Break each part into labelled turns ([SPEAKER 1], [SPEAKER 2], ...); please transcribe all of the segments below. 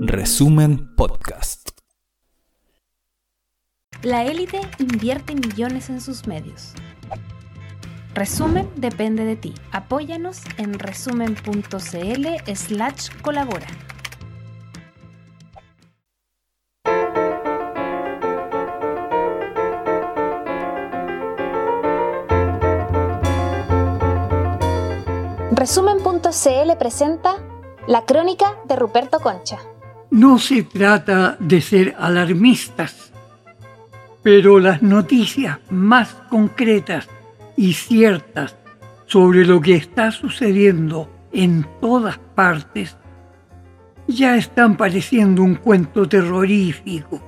[SPEAKER 1] Resumen Podcast.
[SPEAKER 2] La élite invierte millones en sus medios. Resumen depende de ti. Apóyanos en resumen.cl slash colabora. Resumen.cl presenta La crónica de Ruperto Concha.
[SPEAKER 3] No se trata de ser alarmistas, pero las noticias más concretas y ciertas sobre lo que está sucediendo en todas partes ya están pareciendo un cuento terrorífico,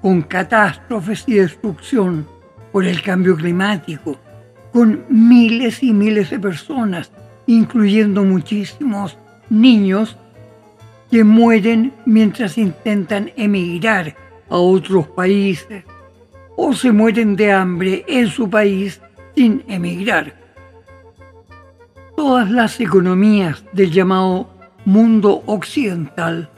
[SPEAKER 3] con catástrofes y destrucción por el cambio climático, con miles y miles de personas, incluyendo muchísimos niños, que mueren mientras intentan emigrar a otros países o se mueren de hambre en su país sin emigrar. Todas las economías del llamado mundo occidental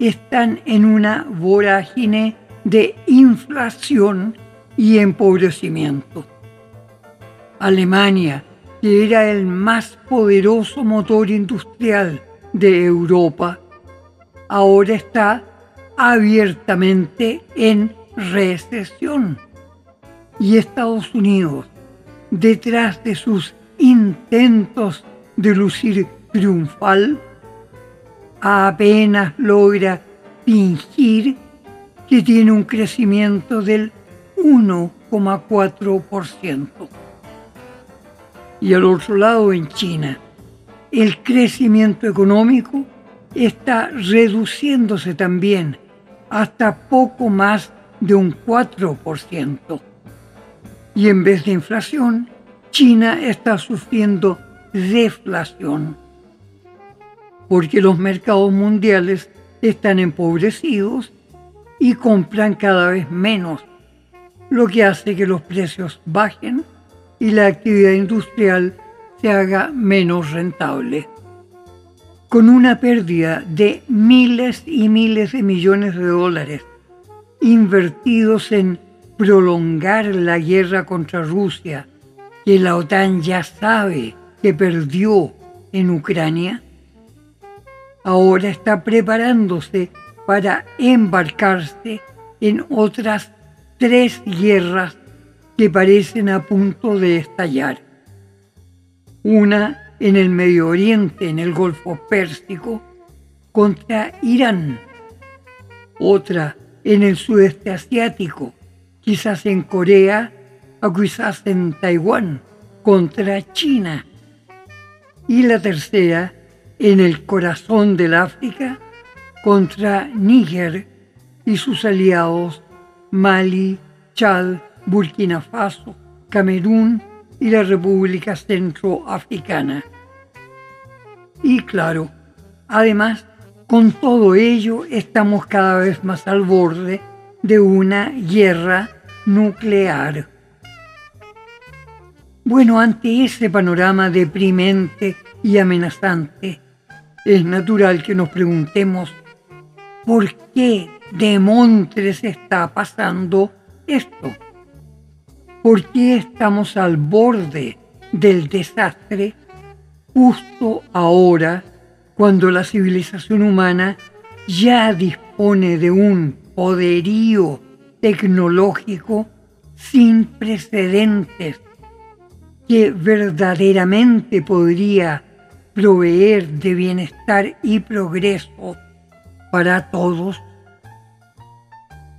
[SPEAKER 3] están en una vorágine de inflación y empobrecimiento. Alemania, que era el más poderoso motor industrial de Europa, ahora está abiertamente en recesión. Y Estados Unidos, detrás de sus intentos de lucir triunfal, apenas logra fingir que tiene un crecimiento del 1,4%. Y al otro lado, en China, el crecimiento económico está reduciéndose también hasta poco más de un 4%. Y en vez de inflación, China está sufriendo deflación, porque los mercados mundiales están empobrecidos y compran cada vez menos, lo que hace que los precios bajen y la actividad industrial se haga menos rentable. Con una pérdida de miles y miles de millones de dólares invertidos en prolongar la guerra contra Rusia, que la OTAN ya sabe que perdió en Ucrania, ahora está preparándose para embarcarse en otras tres guerras que parecen a punto de estallar. Una en el Medio Oriente, en el Golfo Pérsico, contra Irán. Otra en el sudeste asiático, quizás en Corea o quizás en Taiwán, contra China. Y la tercera en el corazón del África, contra Níger y sus aliados Mali, Chad, Burkina Faso, Camerún y la República Centroafricana. Y claro, además, con todo ello estamos cada vez más al borde de una guerra nuclear. Bueno, ante ese panorama deprimente y amenazante, es natural que nos preguntemos por qué de Montres está pasando esto. ¿Por qué estamos al borde del desastre justo ahora cuando la civilización humana ya dispone de un poderío tecnológico sin precedentes que verdaderamente podría proveer de bienestar y progreso para todos?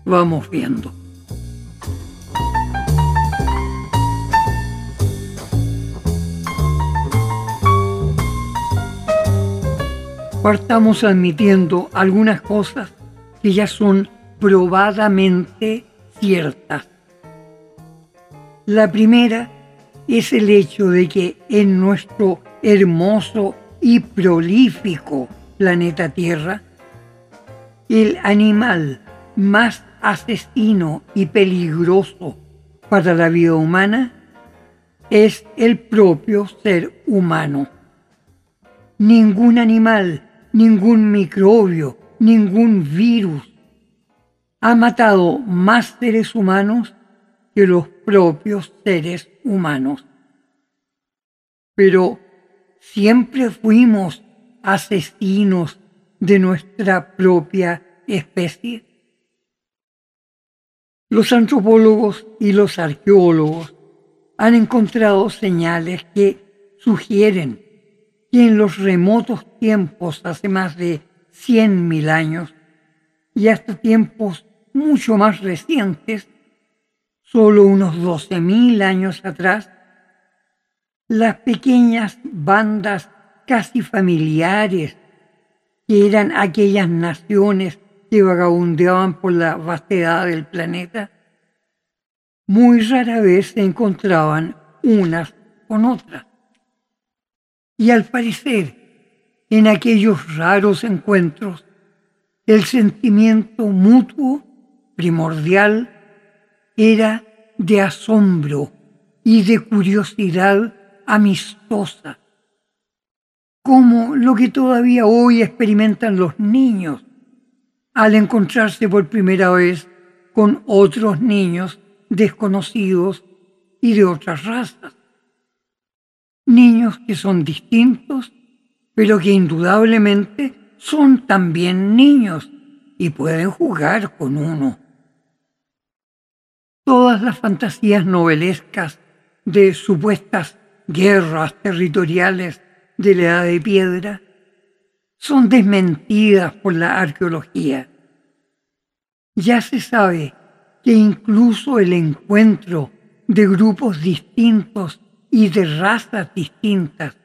[SPEAKER 3] Vamos viendo. Partamos admitiendo algunas cosas que ya son probadamente ciertas. La primera es el hecho de que en nuestro hermoso y prolífico planeta Tierra, el animal más asesino y peligroso para la vida humana es el propio ser humano. Ningún animal ningún microbio, ningún virus ha matado más seres humanos que los propios seres humanos. Pero siempre fuimos asesinos de nuestra propia especie. Los antropólogos y los arqueólogos han encontrado señales que sugieren que en los remotos tiempos, hace más de 100.000 años, y hasta tiempos mucho más recientes, solo unos 12.000 años atrás, las pequeñas bandas casi familiares que eran aquellas naciones que vagabundeaban por la vastedad del planeta, muy rara vez se encontraban unas con otras. Y al parecer, en aquellos raros encuentros, el sentimiento mutuo primordial era de asombro y de curiosidad amistosa, como lo que todavía hoy experimentan los niños al encontrarse por primera vez con otros niños desconocidos y de otras razas. Niños que son distintos, pero que indudablemente son también niños y pueden jugar con uno. Todas las fantasías novelescas de supuestas guerras territoriales de la edad de piedra son desmentidas por la arqueología. Ya se sabe que incluso el encuentro de grupos distintos y de razas distintas,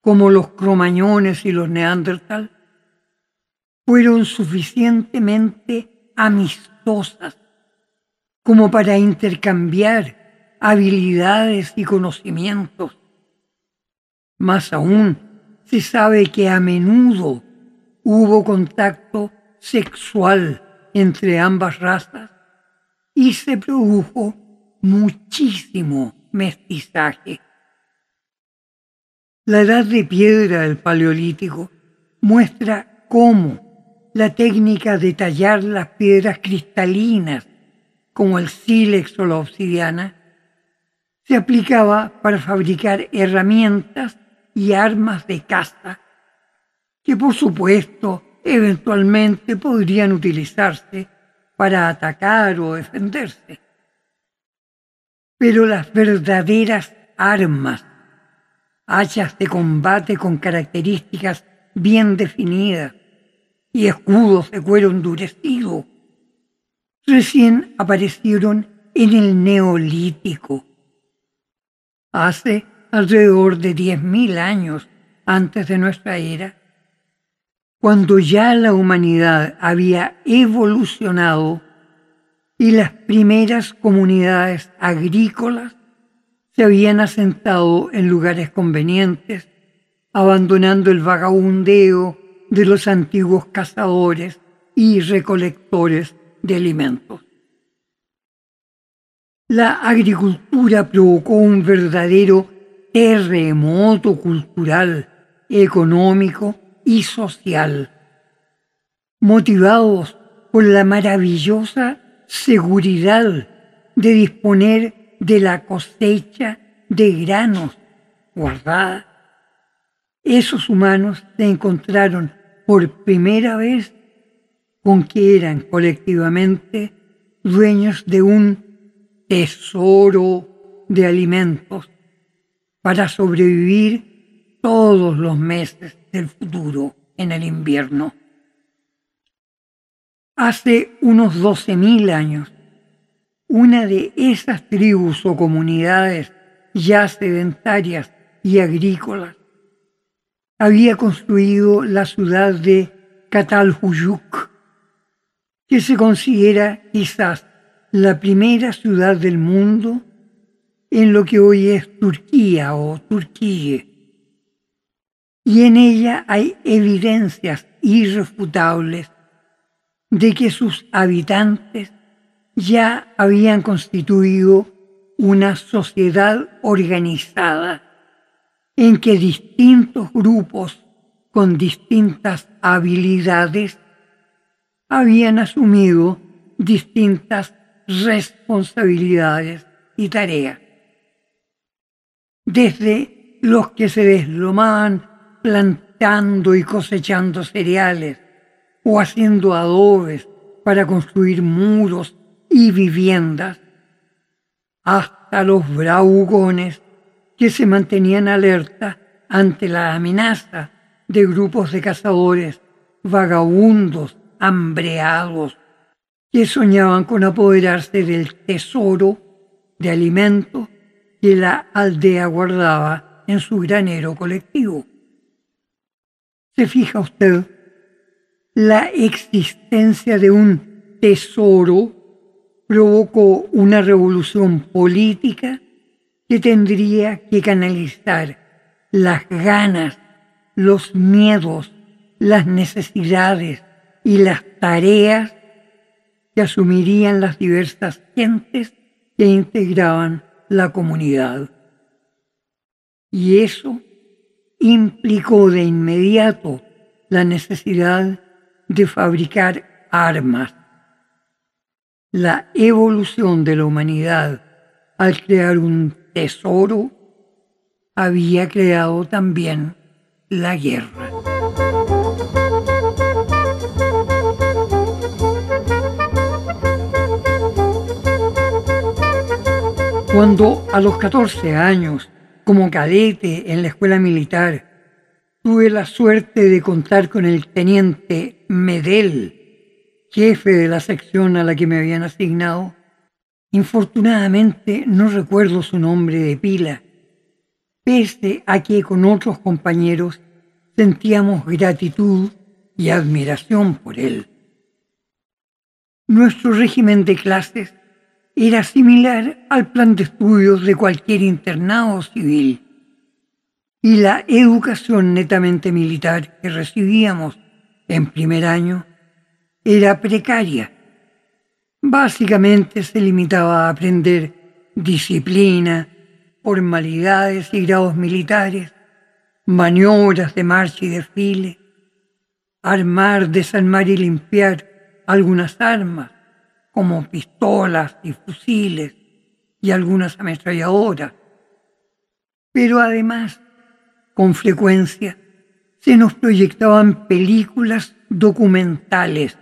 [SPEAKER 3] como los cromañones y los neandertal, fueron suficientemente amistosas como para intercambiar habilidades y conocimientos. Más aún, se sabe que a menudo hubo contacto sexual entre ambas razas y se produjo muchísimo mestizaje. La edad de piedra del Paleolítico muestra cómo la técnica de tallar las piedras cristalinas, como el sílex o la obsidiana, se aplicaba para fabricar herramientas y armas de caza, que por supuesto eventualmente podrían utilizarse para atacar o defenderse. Pero las verdaderas armas, hachas de combate con características bien definidas, y escudos de cuero endurecido, recién aparecieron en el neolítico. Hace alrededor de 10.000 años antes de nuestra era, cuando ya la humanidad había evolucionado y las primeras comunidades agrícolas se habían asentado en lugares convenientes, abandonando el vagabundeo de los antiguos cazadores y recolectores de alimentos. La agricultura provocó un verdadero terremoto cultural, económico y social, motivados por la maravillosa seguridad de disponer de la cosecha de granos guardada. Esos humanos se encontraron por primera vez con que eran colectivamente dueños de un tesoro de alimentos para sobrevivir todos los meses del futuro en el invierno. Hace unos 12.000 años, una de esas tribus o comunidades ya sedentarias y agrícolas había construido la ciudad de Catalhuyuk, que se considera quizás la primera ciudad del mundo en lo que hoy es Turquía o Turquía. Y en ella hay evidencias irrefutables de que sus habitantes ya habían constituido una sociedad organizada en que distintos grupos con distintas habilidades habían asumido distintas responsabilidades y tareas. Desde los que se deslomaban plantando y cosechando cereales o haciendo adobes para construir muros y viviendas, hasta los bravucones que se mantenían alerta ante la amenaza de grupos de cazadores vagabundos, hambreados, que soñaban con apoderarse del tesoro de alimentos que la aldea guardaba en su granero colectivo. ¿Se fija usted? La existencia de un tesoro provocó una revolución política que tendría que canalizar las ganas, los miedos, las necesidades y las tareas que asumirían las diversas gentes que integraban la comunidad. Y eso implicó de inmediato la necesidad de fabricar armas. La evolución de la humanidad al crear un tesoro había creado también la guerra. Cuando a los 14 años, como cadete en la escuela militar, tuve la suerte de contar con el teniente Medel, jefe de la sección a la que me habían asignado, infortunadamente no recuerdo su nombre de pila, pese a que con otros compañeros sentíamos gratitud y admiración por él. Nuestro régimen de clases era similar al plan de estudios de cualquier internado civil. Y la educación netamente militar que recibíamos en primer año era precaria. Básicamente se limitaba a aprender disciplina, formalidades y grados militares, maniobras de marcha y desfile, armar, desarmar y limpiar algunas armas, como pistolas y fusiles y algunas ametralladoras. Pero además, con frecuencia, se nos proyectaban películas documentales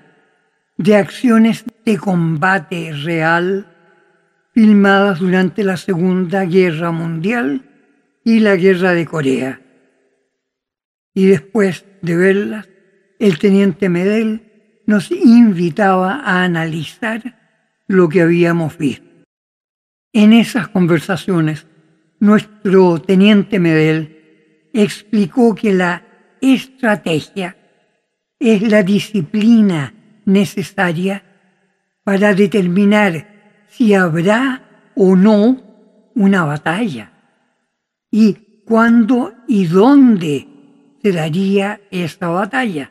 [SPEAKER 3] de acciones de combate real filmadas durante la Segunda Guerra Mundial y la Guerra de Corea. Y después de verlas, el teniente Medel nos invitaba a analizar lo que habíamos visto. En esas conversaciones, nuestro teniente Medel explicó que la estrategia es la disciplina necesaria para determinar si habrá o no una batalla y cuándo y dónde se daría esta batalla.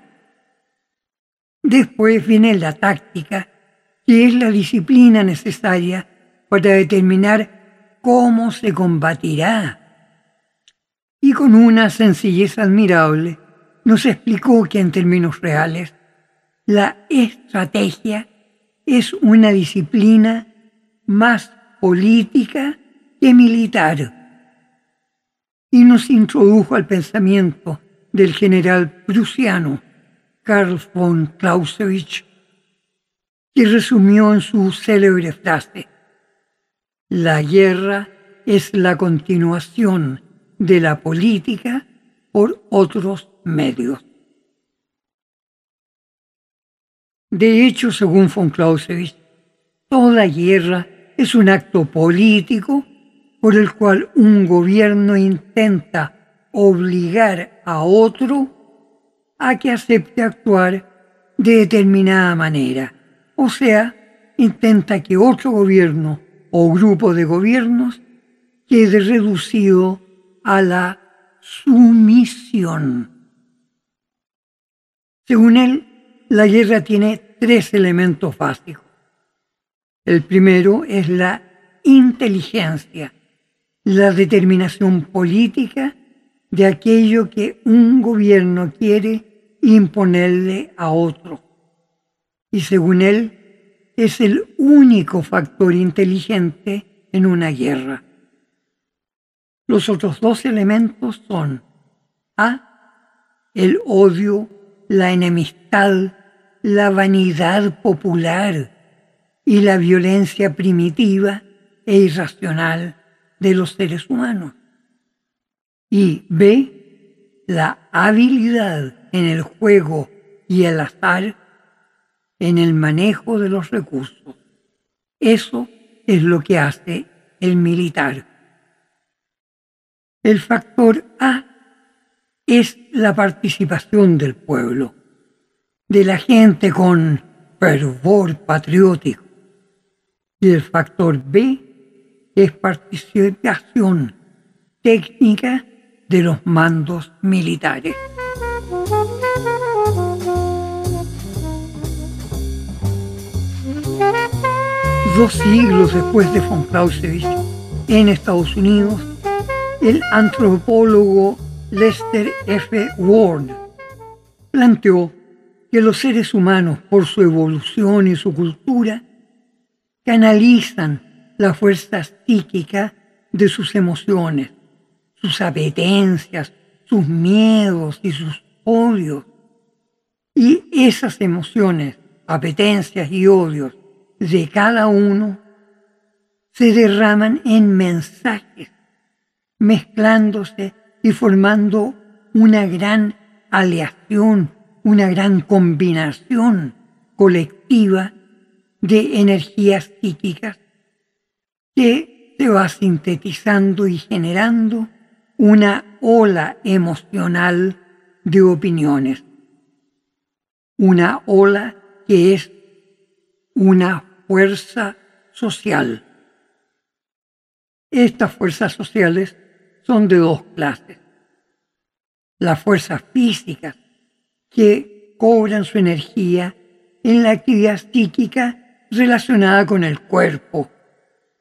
[SPEAKER 3] Después viene la táctica, que es la disciplina necesaria para determinar cómo se combatirá. Y con una sencillez admirable nos explicó que en términos reales, la estrategia es una disciplina más política que militar. Y nos introdujo al pensamiento del general prusiano Karl von Clausewitz, que resumió en su célebre frase, la guerra es la continuación de la política por otros medios. De hecho, según von Clausewitz, toda guerra es un acto político por el cual un gobierno intenta obligar a otro a que acepte actuar de determinada manera. O sea, intenta que otro gobierno o grupo de gobiernos quede reducido a la sumisión. Según él, la guerra tiene tres elementos básicos. El primero es la inteligencia, la determinación política de aquello que un gobierno quiere imponerle a otro. Y según él, es el único factor inteligente en una guerra. Los otros dos elementos son A, el odio, la enemistad, la vanidad popular y la violencia primitiva e irracional de los seres humanos. Y B, la habilidad en el juego y el azar en el manejo de los recursos. Eso es lo que hace el militar. El factor A es la participación del pueblo, de la gente con fervor patriótico. Y el factor B es participación técnica de los mandos militares. Dos siglos después de von Clausewitz, en Estados Unidos, el antropólogo Lester F. Ward planteó que los seres humanos, por su evolución y su cultura, canalizan la fuerza psíquica de sus emociones, sus apetencias, sus miedos y sus odios. Y esas emociones, apetencias y odios de cada uno se derraman en mensajes, mezclándose y formando una gran aleación, una gran combinación colectiva de energías psíquicas que se va sintetizando y generando una ola emocional de opiniones, una ola que es una fuerza social. Estas fuerzas sociales son de dos clases. Las fuerzas físicas, que cobran su energía en la actividad psíquica relacionada con el cuerpo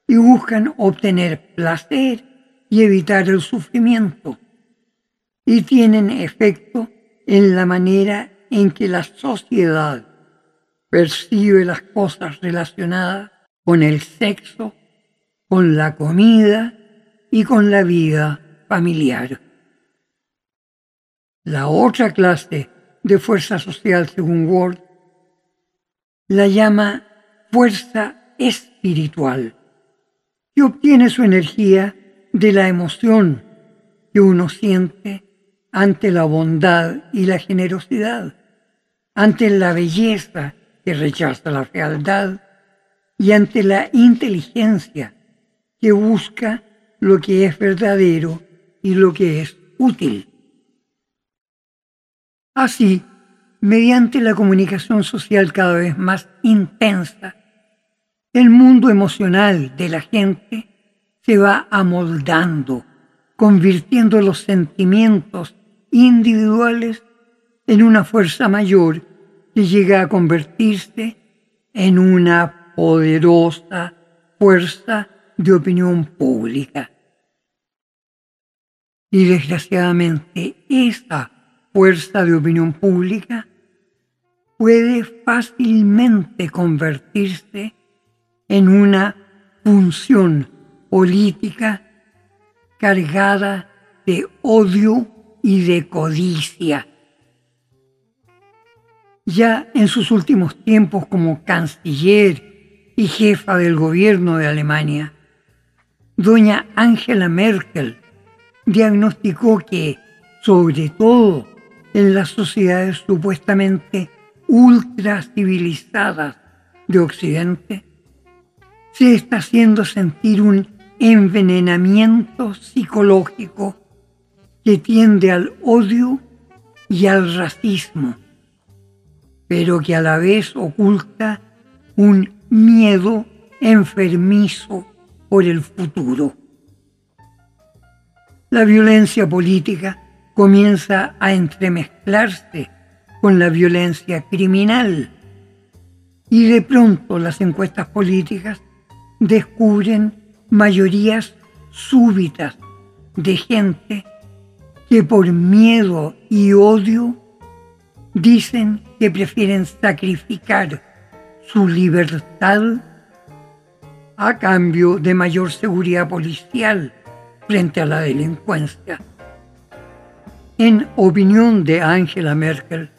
[SPEAKER 3] y buscan obtener placer y evitar el sufrimiento, y tienen efecto en la manera en que la sociedad percibe las cosas relacionadas con el sexo, con la comida y con la vida familiar. La otra clase de fuerza social, según Ward, la llama fuerza espiritual, que obtiene su energía de la emoción que uno siente ante la bondad y la generosidad, ante la belleza que rechaza la fealdad y ante la inteligencia que busca lo que es verdadero y lo que es útil. Así, mediante la comunicación social cada vez más intensa, el mundo emocional de la gente se va amoldando, convirtiendo los sentimientos individuales en una fuerza mayor que llega a convertirse en una poderosa fuerza de opinión pública. Y desgraciadamente esa fuerza de opinión pública puede fácilmente convertirse en una función política cargada de odio y de codicia. Ya en sus últimos tiempos como canciller y jefa del gobierno de Alemania, doña Angela Merkel diagnosticó que, sobre todo en las sociedades supuestamente ultra civilizadas de Occidente, se está haciendo sentir un envenenamiento psicológico que tiende al odio y al racismo pero que a la vez oculta un miedo enfermizo por el futuro. La violencia política comienza a entremezclarse con la violencia criminal. Y de pronto las encuestas políticas descubren mayorías súbitas de gente que por miedo y odio dicen que prefieren sacrificar su libertad a cambio de mayor seguridad policial frente a la delincuencia. En opinión de Angela Merkel,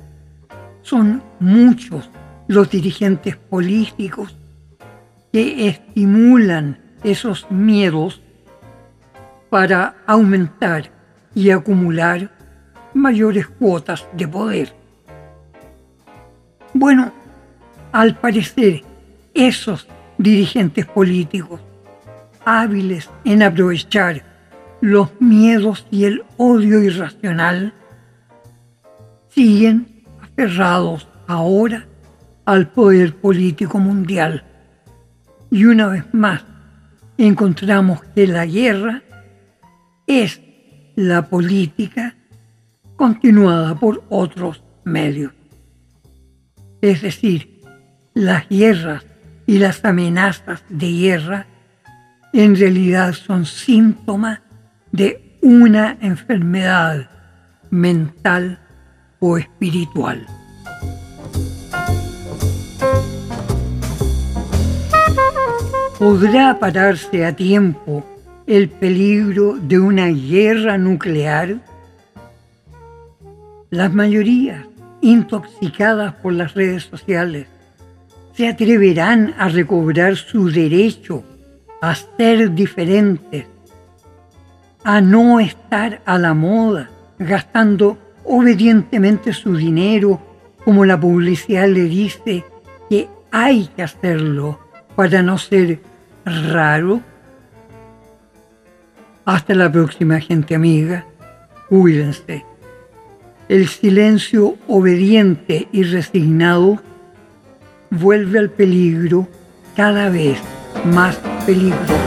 [SPEAKER 3] son muchos los dirigentes políticos que estimulan esos miedos para aumentar y acumular mayores cuotas de poder. Bueno, al parecer, esos dirigentes políticos hábiles en aprovechar los miedos y el odio irracional, siguen aferrados ahora al poder político mundial. Y una vez más encontramos que la guerra es la política continuada por otros medios. Es decir, las guerras y las amenazas de guerra en realidad son síntomas de una enfermedad mental o espiritual. ¿Podrá pararse a tiempo el peligro de una guerra nuclear? Las mayorías, intoxicadas por las redes sociales, se atreverán a recobrar su derecho a ser diferentes, a no estar a la moda, gastando obedientemente su dinero como la publicidad le dice que hay que hacerlo para no ser raro. Hasta la próxima gente amiga, cuídense. El silencio obediente y resignado vuelve al peligro cada vez más peligroso.